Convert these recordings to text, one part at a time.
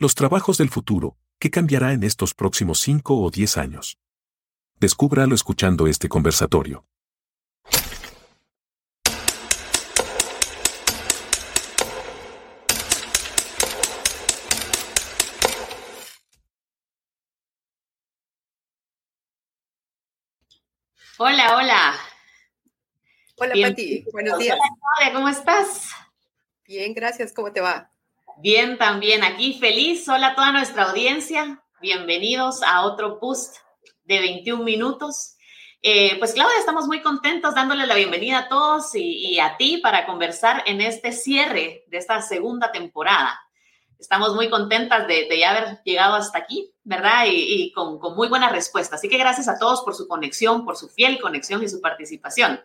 Los trabajos del futuro, ¿qué cambiará en estos próximos 5 o 10 años? Descúbralo escuchando este conversatorio. Hola, hola. Hola, Pati. Buenos días. Hola, ¿cómo estás? Bien, gracias. ¿Cómo te va? Bien, también. Aquí feliz. Hola a toda nuestra audiencia. Bienvenidos a otro post de 21 minutos. Eh, pues Claudia, estamos muy contentos dándole la bienvenida a todos y, a ti para conversar en este cierre de esta segunda temporada. Estamos muy contentas de, ya haber llegado hasta aquí, ¿verdad? Y, con, con, muy buena respuesta. Así que gracias a todos por su conexión, por su fiel conexión y su participación.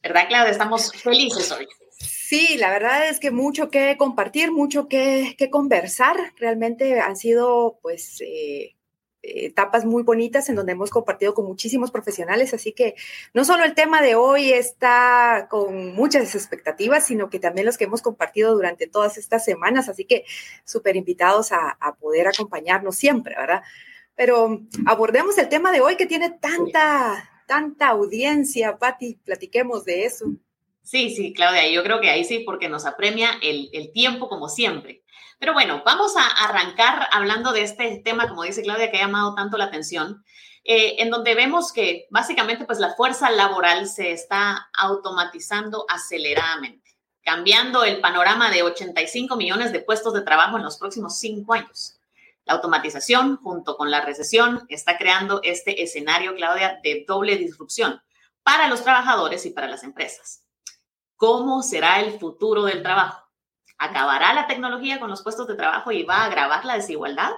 ¿Verdad, Claudia? Estamos felices hoy. Sí, la verdad es que mucho que compartir, mucho que, que conversar. Realmente han sido, pues, eh, etapas muy bonitas en donde hemos compartido con muchísimos profesionales, así que no solo el tema de hoy está con muchas expectativas, sino que también los que hemos compartido durante todas estas semanas, así que súper invitados a, a, poder acompañarnos siempre, ¿verdad? Pero abordemos el tema de hoy que tiene tanta, tanta audiencia, Patti, platiquemos de eso. Sí, sí, Claudia, yo creo que ahí sí, porque nos apremia el, tiempo como siempre. Pero bueno, vamos a arrancar hablando de este tema, como dice Claudia, que ha llamado tanto la atención, eh, en donde vemos que básicamente pues la fuerza laboral se está automatizando aceleradamente, cambiando el panorama de 85 millones de puestos de trabajo en los próximos cinco años. La automatización, junto con la recesión, está creando este escenario, Claudia, de doble disrupción para los trabajadores y para las empresas. ¿Cómo será el futuro del trabajo? ¿Acabará la tecnología con los puestos de trabajo y va a agravar la desigualdad?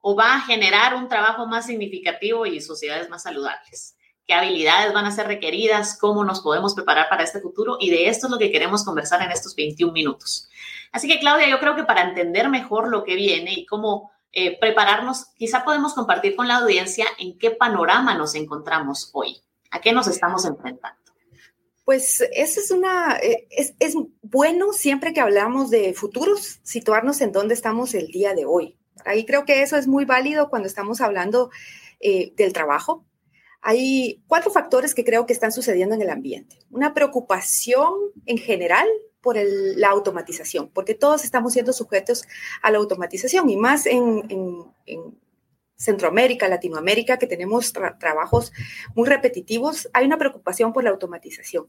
¿O va a generar un trabajo más significativo y sociedades más saludables? ¿Qué habilidades van a ser requeridas? ¿Cómo nos podemos preparar para este futuro? Y de esto es lo que queremos conversar en estos 21 minutos. Así que, Claudia, yo creo que para entender mejor lo que viene y cómo eh, prepararnos, quizá podemos compartir con la audiencia en qué panorama nos encontramos hoy, a qué nos estamos enfrentando. Pues eso es una, eh, es, es, bueno siempre que hablamos de futuros, situarnos en dónde estamos el día de hoy. Ahí creo que eso es muy válido cuando estamos hablando eh, del trabajo. Hay cuatro factores que creo que están sucediendo en el ambiente. Una preocupación en general por la automatización, porque todos estamos siendo sujetos a la automatización y más en Centroamérica, Latinoamérica, que tenemos tra trabajos muy repetitivos, hay una preocupación por la automatización,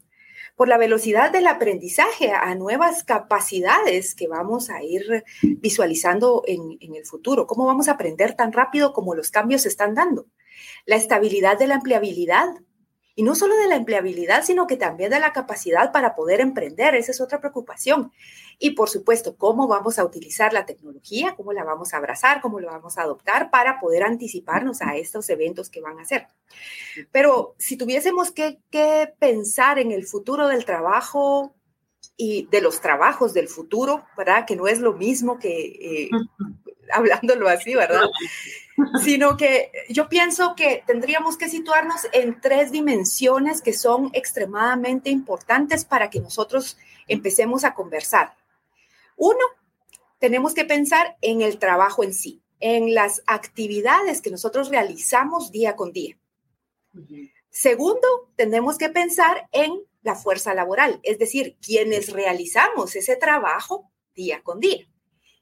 por la velocidad del aprendizaje a nuevas capacidades que vamos a ir visualizando en, en el futuro. ¿Cómo vamos a aprender tan rápido como los cambios se están dando? La estabilidad de la empleabilidad, y no solo de la empleabilidad, sino que también de la capacidad para poder emprender. Esa es otra preocupación. Y por supuesto, cómo vamos a utilizar la tecnología, cómo la vamos a abrazar, cómo la vamos a adoptar para poder anticiparnos a estos eventos que van a ser. Pero si tuviésemos que, que pensar en el futuro del trabajo, y de los trabajos del futuro, ¿verdad? Que no es lo mismo que eh, hablándolo así, ¿verdad? Sino que yo pienso que tendríamos que situarnos en tres dimensiones que son extremadamente importantes para que nosotros empecemos a conversar. Uno, tenemos que pensar en el trabajo en sí, en las actividades que nosotros realizamos día con día. Segundo, tenemos que pensar en la fuerza laboral, es decir, quienes realizamos ese trabajo día con día.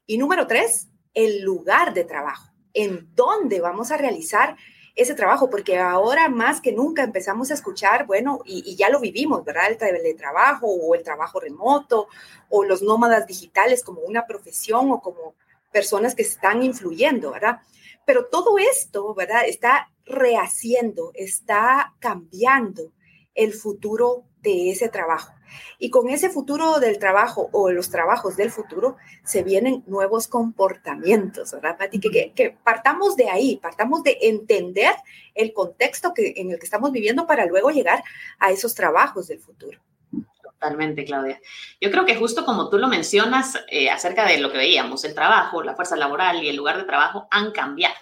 Y número tres, el lugar de trabajo, en dónde vamos a realizar ese trabajo, porque ahora más que nunca empezamos a escuchar, bueno, y, ya lo vivimos, ¿verdad? El teletrabajo o el trabajo remoto o los nómadas digitales como una profesión o como personas que están influyendo, ¿verdad? Pero todo esto, ¿verdad? Está rehaciendo, está cambiando el futuro de ese trabajo. Y con ese futuro del trabajo o los trabajos del futuro se vienen nuevos comportamientos, ¿verdad, Pati? Que, que, partamos de ahí, partamos de entender el contexto que, en el que estamos viviendo para luego llegar a esos trabajos del futuro. Totalmente, Claudia. Yo creo que justo como tú lo mencionas eh, acerca de lo que veíamos, el trabajo, la fuerza laboral y el lugar de trabajo han cambiado.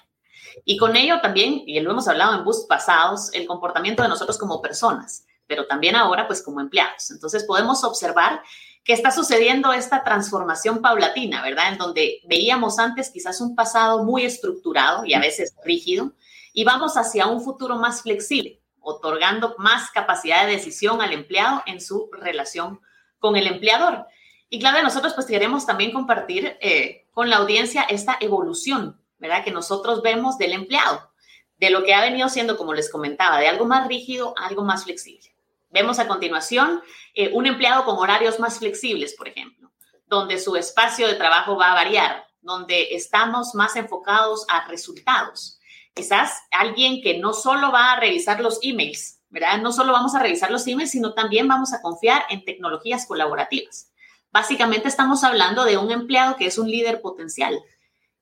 Y con ello también, y lo hemos hablado en bus pasados, el comportamiento de nosotros como personas pero también ahora pues como empleados. Entonces podemos observar que está sucediendo esta transformación paulatina, ¿verdad? En donde veíamos antes quizás un pasado muy estructurado y a veces rígido, y vamos hacia un futuro más flexible, otorgando más capacidad de decisión al empleado en su relación con el empleador. Y claro, nosotros pues queremos también compartir eh, con la audiencia esta evolución, ¿verdad? Que nosotros vemos del empleado, de lo que ha venido siendo, como les comentaba, de algo más rígido a algo más flexible. Vemos a continuación eh, un empleado con horarios más flexibles, por ejemplo, donde su espacio de trabajo va a variar, donde estamos más enfocados a resultados. Quizás alguien que no solo va a revisar los emails, ¿verdad? No solo vamos a revisar los emails, sino también vamos a confiar en tecnologías colaborativas. Básicamente estamos hablando de un empleado que es un líder potencial.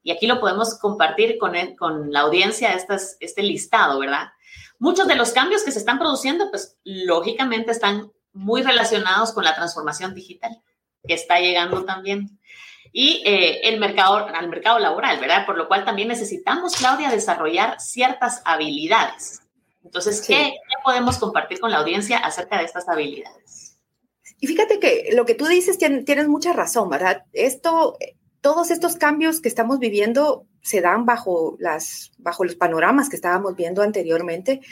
Y aquí lo podemos compartir con, con la audiencia, estas, este listado, ¿verdad? Muchos de los cambios que se están produciendo, pues lógicamente están muy relacionados con la transformación digital que está llegando también. Y eh, el mercado, al mercado laboral, ¿verdad? Por lo cual también necesitamos, Claudia, desarrollar ciertas habilidades. Entonces, ¿qué, podemos compartir con la audiencia acerca de estas habilidades? Y fíjate que lo que tú dices tienes mucha razón, ¿verdad? Esto, todos estos cambios que estamos viviendo se dan bajo, las, bajo los panoramas que estábamos viendo anteriormente.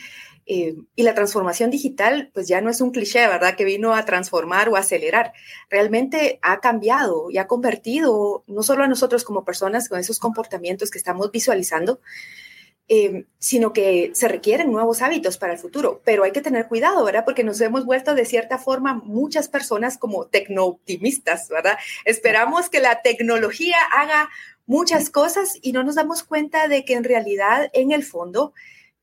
Eh, y la transformación digital, pues ya no es un cliché, ¿verdad? Que vino a transformar o acelerar. Realmente ha cambiado y ha convertido no solo a nosotros como personas con esos comportamientos que estamos visualizando, eh, sino que se requieren nuevos hábitos para el futuro. Pero hay que tener cuidado, ¿verdad? Porque nos hemos vuelto de cierta forma muchas personas como tecno-optimistas, ¿verdad? Esperamos que la tecnología haga muchas cosas y no nos damos cuenta de que en realidad, en el fondo,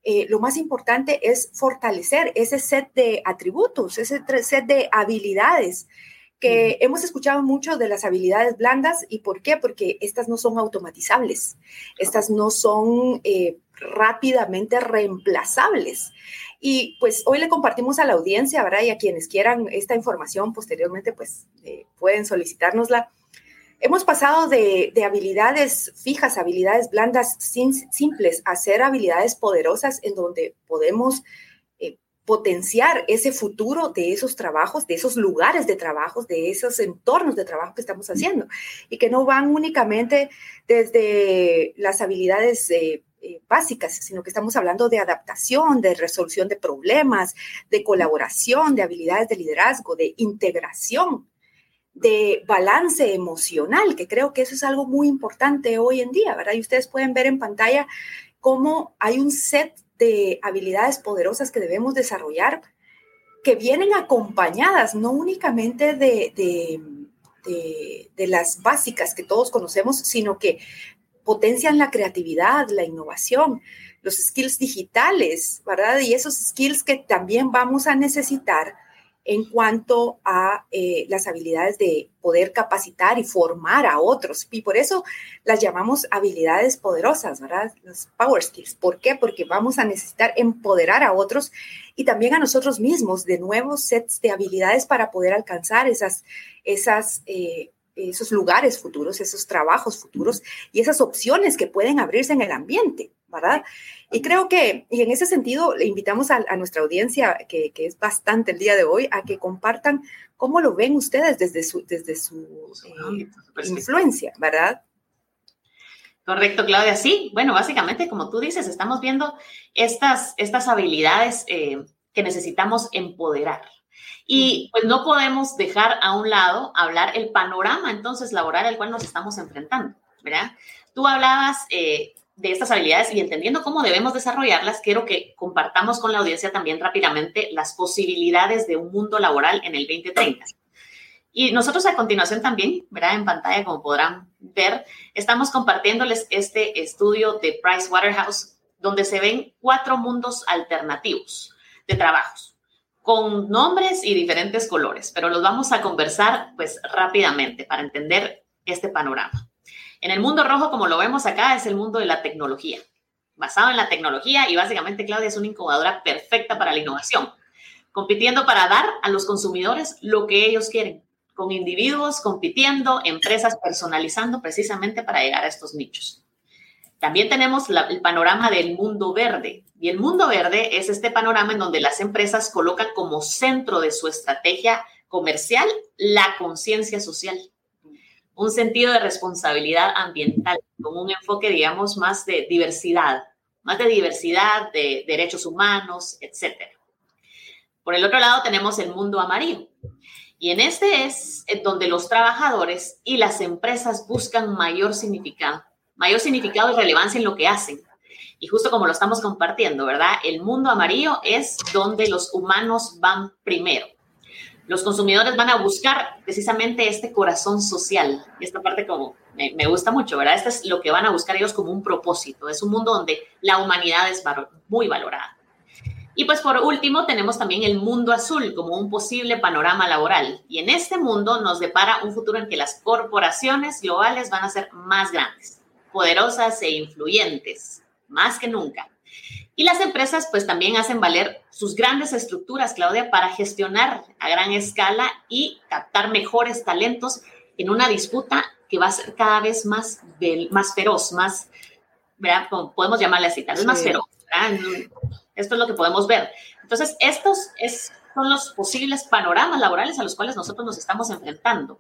eh, lo más importante es fortalecer ese set de atributos, ese set de habilidades que hemos escuchado mucho de las habilidades blandas y por qué, porque estas no son automatizables, estas no son eh, rápidamente reemplazables. Y pues hoy le compartimos a la audiencia, ¿verdad? Y a quienes quieran esta información posteriormente, pues eh, pueden solicitárnosla Hemos pasado de, habilidades fijas, habilidades blandas simples, a ser habilidades poderosas en donde podemos eh, potenciar ese futuro de esos trabajos, de esos lugares de trabajo, de esos entornos de trabajo que estamos haciendo. Y que no van únicamente desde las habilidades eh, eh, básicas, sino que estamos hablando de adaptación, de resolución de problemas, de colaboración, de habilidades de liderazgo, de integración de balance emocional, que creo que eso es algo muy importante hoy en día, ¿verdad? Y ustedes pueden ver en pantalla cómo hay un set de habilidades poderosas que debemos desarrollar que vienen acompañadas no únicamente de, de, las básicas que todos conocemos, sino que potencian la creatividad, la innovación, los skills digitales, ¿verdad? Y esos skills que también vamos a necesitar en cuanto a eh, las habilidades de poder capacitar y formar a otros. Y por eso las llamamos habilidades poderosas, ¿verdad? Los power skills. ¿Por qué? Porque vamos a necesitar empoderar a otros y también a nosotros mismos de nuevos sets de habilidades para poder alcanzar esas, esas eh, esos lugares futuros, esos trabajos futuros y esas opciones que pueden abrirse en el ambiente, ¿verdad? Y creo que, y en ese sentido, le invitamos a, nuestra audiencia, que, es bastante el día de hoy, a que compartan cómo lo ven ustedes desde su, desde su eh, influencia, ¿verdad? Correcto, Claudia. Sí, bueno, básicamente, como tú dices, estamos viendo estas, estas habilidades eh, que necesitamos empoderar. Y pues no podemos dejar a un lado hablar el panorama entonces laboral al cual nos estamos enfrentando, ¿verdad? Tú hablabas eh, de estas habilidades y entendiendo cómo debemos desarrollarlas, quiero que compartamos con la audiencia también rápidamente las posibilidades de un mundo laboral en el 2030. Y nosotros a continuación también, ¿verdad? En pantalla, como podrán ver, estamos compartiéndoles este estudio de Price Waterhouse, donde se ven cuatro mundos alternativos de trabajos, con nombres y diferentes colores, pero los vamos a conversar pues rápidamente para entender este panorama. En el mundo rojo, como lo vemos acá, es el mundo de la tecnología, basado en la tecnología y básicamente Claudia es una incubadora perfecta para la innovación, compitiendo para dar a los consumidores lo que ellos quieren, con individuos compitiendo, empresas personalizando precisamente para llegar a estos nichos. También tenemos el panorama del mundo verde. Y el mundo verde es este panorama en donde las empresas colocan como centro de su estrategia comercial, la conciencia social, un sentido de responsabilidad ambiental, con un enfoque, digamos, más de diversidad, más de diversidad, de derechos humanos, etc. Por el otro lado tenemos el mundo amarillo. Y en este es donde los trabajadores y las empresas buscan mayor significado, mayor significado y relevancia en lo que hacen. Y justo como lo estamos compartiendo, ¿verdad? El mundo amarillo es donde los humanos van primero. Los consumidores van a buscar precisamente este corazón social. Esta parte como me, me gusta mucho, ¿verdad? Este es lo que van a buscar ellos como un propósito. Es un mundo donde la humanidad es muy valorada. Y pues por último tenemos también el mundo azul como un posible panorama laboral. Y en este mundo nos depara un futuro en que las corporaciones globales van a ser más grandes, poderosas e influyentes más que nunca. Y las empresas pues también hacen valer sus grandes estructuras, Claudia, para gestionar a gran escala y captar mejores talentos en una disputa que va a ser cada vez más, más feroz, más, ¿verdad? podemos llamarle así, tal vez más feroz. Esto es lo que podemos ver. Entonces, estos es, son los posibles panoramas laborales a los cuales nosotros nos estamos enfrentando.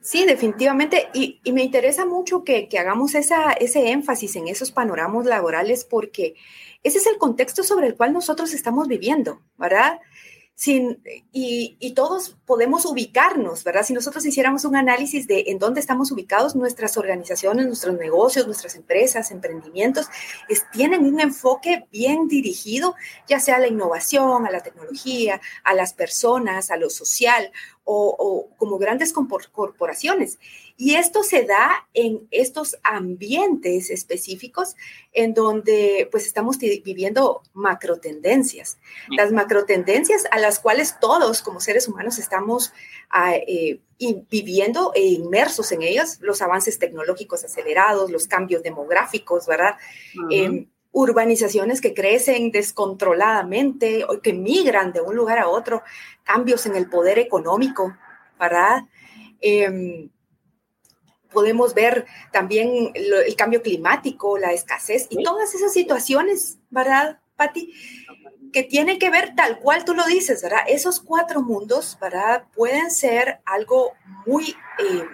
Sí, definitivamente. Y, me interesa mucho que, hagamos esa, ese énfasis en esos panoramas laborales porque ese es el contexto sobre el cual nosotros estamos viviendo, ¿verdad? Sin, y, y, todos podemos ubicarnos, ¿verdad? Si nosotros hiciéramos un análisis de en dónde estamos ubicados, nuestras organizaciones, nuestros negocios, nuestras empresas, emprendimientos, tienen un enfoque bien dirigido, ya sea a la innovación, a la tecnología, a las personas, a lo social o, como grandes corporaciones. Y esto se da en estos ambientes específicos en donde pues estamos viviendo macrotendencias. Las macrotendencias a las cuales todos como seres humanos estamos ah, eh, viviendo e inmersos en ellas, los avances tecnológicos acelerados, los cambios demográficos, ¿verdad? urbanizaciones que crecen descontroladamente o que migran de un lugar a otro, cambios en el poder económico, ¿verdad? Em, podemos ver también el cambio climático, la escasez y todas esas situaciones, ¿verdad, Patti? Que tienen que ver tal cual tú lo dices, ¿verdad? Esos cuatro mundos, ¿verdad? Pueden ser algo muy eh,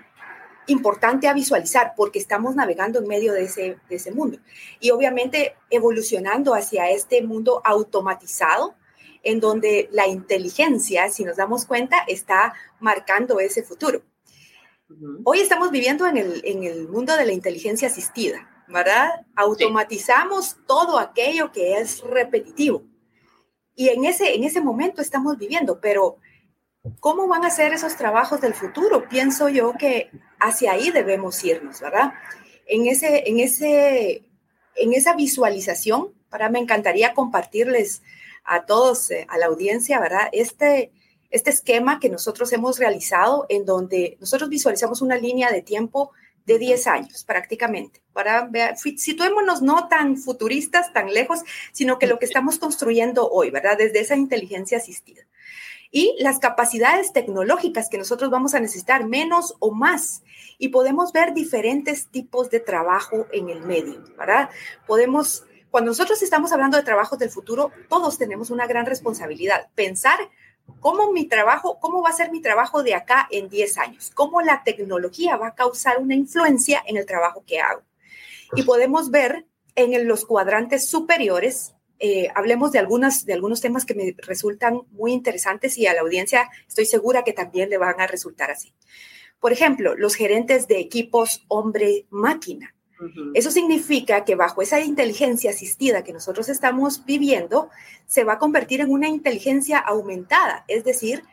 importante a visualizar porque estamos navegando en medio de ese, de ese mundo. Y obviamente evolucionando hacia este mundo automatizado, en donde la inteligencia, si nos damos cuenta, está marcando ese futuro. Hoy estamos viviendo en el, en el mundo de la inteligencia asistida, ¿verdad? Automatizamos todo aquello que es repetitivo. Y en ese, en ese momento estamos viviendo, pero ¿cómo van a ser esos trabajos del futuro? Pienso yo que hacia ahí debemos irnos, ¿verdad? En, ese, en, ese, en esa visualización, para me encantaría compartirles a todos, eh, a la audiencia, ¿verdad? Este, este esquema que nosotros hemos realizado en donde nosotros visualizamos una línea de tiempo de 10 años prácticamente, para situémonos no tan futuristas, tan lejos, sino que lo que estamos construyendo hoy, ¿verdad? Desde esa inteligencia asistida y las capacidades tecnológicas que nosotros vamos a necesitar, menos o más. Y podemos ver diferentes tipos de trabajo en el medio, ¿verdad? Podemos, cuando nosotros estamos hablando de trabajos del futuro, todos tenemos una gran responsabilidad. Pensar cómo mi trabajo, cómo va a ser mi trabajo de acá en 10 años, cómo la tecnología va a causar una influencia en el trabajo que hago. Y podemos ver en los cuadrantes superiores eh, hablemos de, algunas, de algunos temas que me resultan muy interesantes y a la audiencia estoy segura que también le van a resultar así. Por ejemplo, los gerentes de equipos hombre-máquina. Eso significa que bajo esa inteligencia asistida que nosotros estamos viviendo, se va a convertir en una inteligencia aumentada, es decir,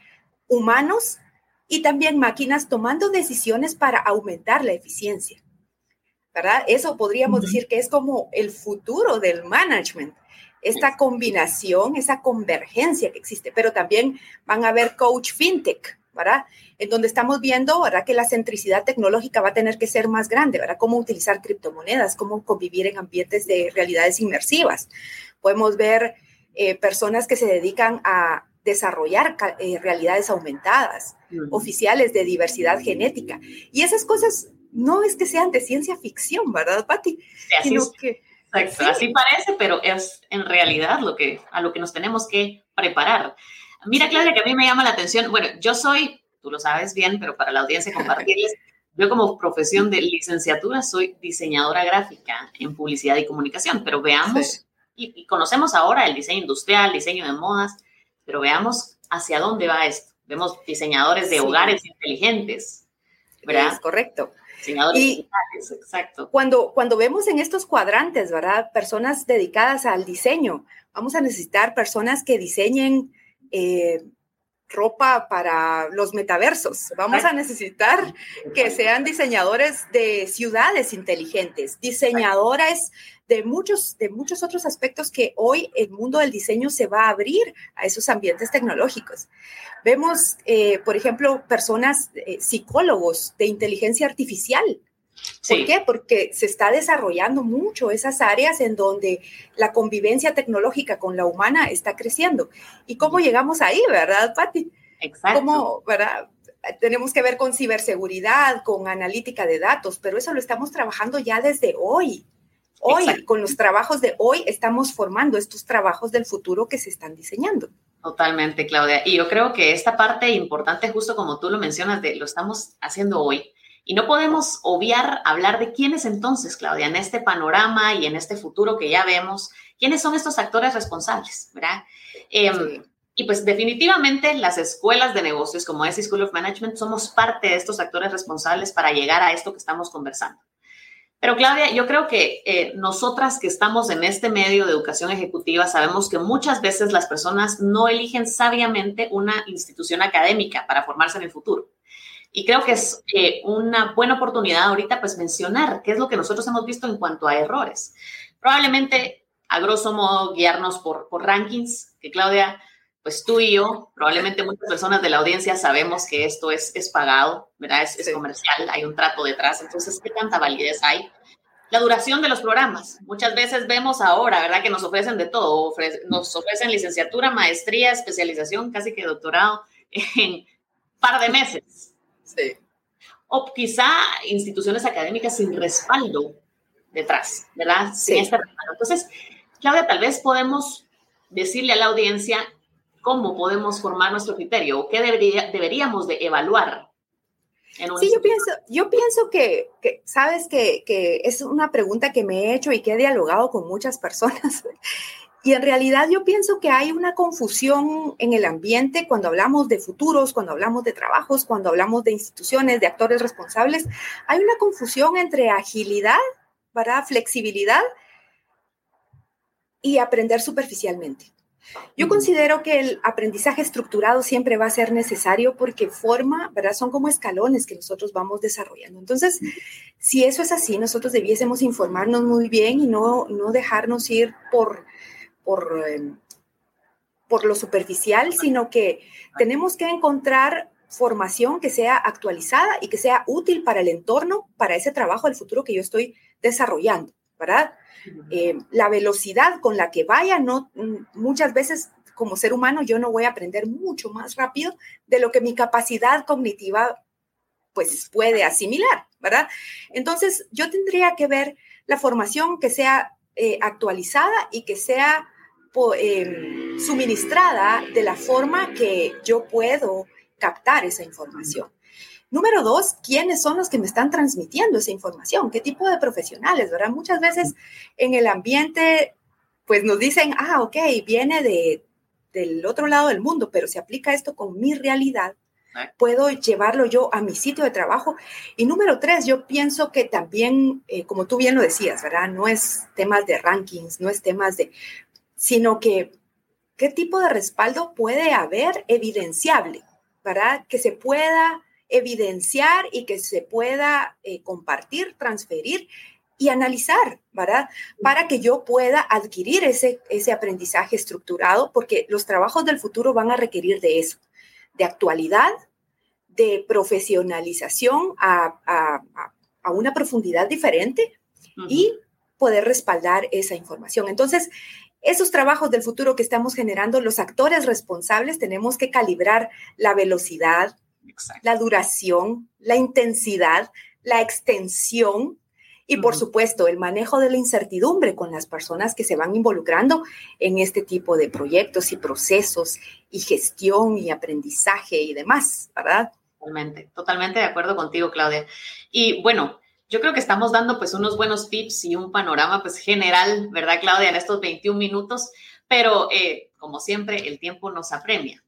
humanos y también máquinas tomando decisiones para aumentar la eficiencia. ¿Verdad? Eso podríamos decir que es como el futuro del management esta combinación, esa convergencia que existe, pero también van a haber coach fintech, ¿verdad? En donde estamos viendo, ¿verdad? Que la centricidad tecnológica va a tener que ser más grande, ¿verdad? Cómo utilizar criptomonedas, cómo convivir en ambientes de realidades inmersivas. Podemos ver eh, personas que se dedican a desarrollar eh, realidades aumentadas, oficiales de diversidad genética. Y esas cosas no es que sean de ciencia ficción, ¿verdad, Patti? Sino que Así parece, pero es en realidad lo que, a lo que nos tenemos que preparar. Mira, Claudia, que a mí me llama la atención. Bueno, yo soy, tú lo sabes bien, pero para la audiencia compartirles, yo como profesión de licenciatura soy diseñadora gráfica en publicidad y comunicación, pero veamos, y, conocemos ahora el diseño industrial, diseño de modas, pero veamos hacia dónde va esto. Vemos diseñadores de hogares inteligentes, ¿verdad? Es correcto. Diseñadores digitales, exacto. Cuando, cuando vemos en estos cuadrantes, ¿verdad? Personas dedicadas al diseño, vamos a necesitar personas que diseñen eh, ropa para los metaversos. Vamos a necesitar que sean diseñadores de ciudades inteligentes, diseñadores de muchos, de muchos otros aspectos que hoy el mundo del diseño se va a abrir a esos ambientes tecnológicos. Vemos, eh, por ejemplo, personas, eh, psicólogos de inteligencia artificial, ¿Por qué? Porque se está desarrollando mucho esas áreas en donde la convivencia tecnológica con la humana está creciendo. ¿Y cómo llegamos ahí, verdad, Patti? Exacto. ¿Cómo, verdad? Tenemos que ver con ciberseguridad, con analítica de datos, pero eso lo estamos trabajando ya desde hoy. Hoy, con los trabajos de hoy, estamos formando estos trabajos del futuro que se están diseñando. Totalmente, Claudia. Y yo creo que esta parte importante, justo como tú lo mencionas, de lo estamos haciendo hoy, y no podemos obviar hablar de quiénes entonces, Claudia, en este panorama y en este futuro que ya vemos, quiénes son estos actores responsables, ¿verdad? Em, y pues definitivamente las escuelas de negocios como es School of Management somos parte de estos actores responsables para llegar a esto que estamos conversando. Pero Claudia, yo creo que eh, nosotras que estamos en este medio de educación ejecutiva sabemos que muchas veces las personas no eligen sabiamente una institución académica para formarse en el futuro. Y creo que es eh, una buena oportunidad ahorita pues mencionar qué es lo que nosotros hemos visto en cuanto a errores. Probablemente, a grosso modo, guiarnos por, por rankings, que Claudia, pues tú y yo, probablemente muchas personas de la audiencia sabemos que esto es, es pagado, ¿verdad? Es, es comercial, hay un trato detrás, entonces, ¿qué tanta validez hay? La duración de los programas. Muchas veces vemos ahora, ¿verdad? Que nos ofrecen de todo. nos ofrecen licenciatura, maestría, especialización, casi que doctorado en par de meses. O quizá instituciones académicas sin respaldo detrás, ¿verdad? Sin este respaldo. Entonces, Claudia, tal vez podemos decirle a la audiencia cómo podemos formar nuestro criterio o qué debería, deberíamos de evaluar. sí, yo pienso, yo pienso que, sabes que, que, es una pregunta que me he hecho y que he dialogado con muchas personas. Y en realidad yo pienso que hay una confusión en el ambiente cuando hablamos de futuros, cuando hablamos de trabajos, cuando hablamos de instituciones, de actores responsables. Hay una confusión entre agilidad, ¿verdad? flexibilidad y aprender superficialmente. Yo considero que el aprendizaje estructurado siempre va a ser necesario porque forma, ¿verdad? Son como escalones que nosotros vamos desarrollando. Entonces, si eso es así, nosotros debiésemos informarnos muy bien y no, no dejarnos ir por por, em, por lo superficial, sino que tenemos que encontrar formación que sea actualizada y que sea útil para el entorno, para ese trabajo del futuro que yo estoy desarrollando, ¿verdad? Em, la velocidad con la que vaya, no, mm, muchas veces como ser humano yo no voy a aprender mucho más rápido de lo que mi capacidad cognitiva pues puede asimilar, ¿verdad? Entonces yo tendría que ver la formación que sea eh, actualizada y que sea em, suministrada de la forma que yo puedo captar esa información. Número dos, ¿quiénes son los que me están transmitiendo esa información? ¿Qué tipo de profesionales, verdad? Muchas veces en el ambiente, pues nos dicen, ah, ok, viene de, del otro lado del mundo, pero se aplica esto con mi realidad puedo llevarlo yo a mi sitio de trabajo. Y número tres, yo pienso que también, eh, como tú bien lo decías, ¿verdad? No es temas de rankings, no es temas de, sino que qué tipo de respaldo puede haber evidenciable, ¿verdad? Que se pueda evidenciar y que se pueda eh, compartir, transferir y analizar, ¿verdad? Para que yo pueda adquirir ese, ese aprendizaje estructurado, porque los trabajos del futuro van a requerir de eso de actualidad, de profesionalización a, una profundidad diferente y poder respaldar esa información. Entonces, esos trabajos del futuro que estamos generando, los actores responsables tenemos que calibrar la velocidad, la duración, la intensidad, la extensión Y por supuesto, el manejo de la incertidumbre con las personas que se van involucrando en este tipo de proyectos y procesos y gestión y aprendizaje y demás, ¿verdad? Totalmente, totalmente de acuerdo contigo, Claudia. Y bueno, yo creo que estamos dando pues unos buenos tips y un panorama pues general, ¿verdad, Claudia, en estos 21 minutos? Pero eh, como siempre, el tiempo nos apremia.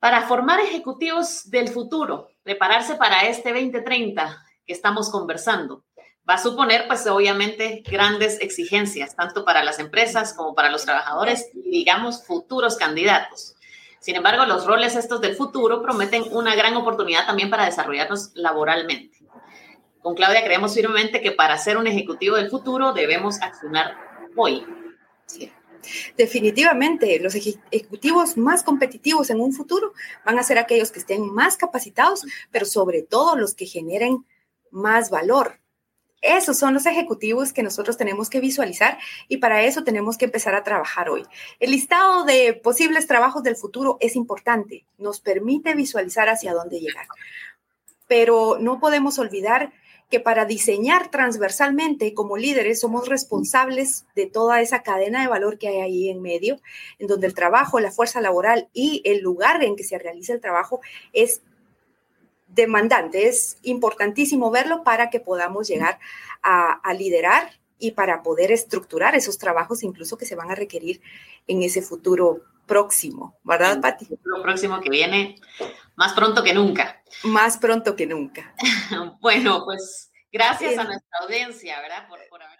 Para formar ejecutivos del futuro, prepararse para este 2030 que estamos conversando, va a suponer, pues obviamente, grandes exigencias, tanto para las empresas como para los trabajadores digamos, futuros candidatos. Sin embargo, los roles estos del futuro prometen una gran oportunidad también para desarrollarnos laboralmente. Con Claudia creemos firmemente que para ser un ejecutivo del futuro debemos accionar hoy. Sí. Definitivamente, los ejecutivos más competitivos en un futuro van a ser aquellos que estén más capacitados, pero sobre todo los que generen más valor, esos son los ejecutivos que nosotros tenemos que visualizar y para eso tenemos que empezar a trabajar hoy. El listado de posibles trabajos del futuro es importante, nos permite visualizar hacia dónde llegar. Pero no podemos olvidar que para diseñar transversalmente como líderes somos responsables de toda esa cadena de valor que hay ahí en medio, en donde el trabajo, la fuerza laboral y el lugar en que se realiza el trabajo es demandante. Es importantísimo verlo para que podamos llegar a, liderar y para poder estructurar esos trabajos incluso que se van a requerir en ese futuro próximo, ¿verdad, Pati? El futuro próximo que viene más pronto que nunca. Más pronto que nunca. bueno, pues gracias a nuestra audiencia, ¿verdad? Por, por haber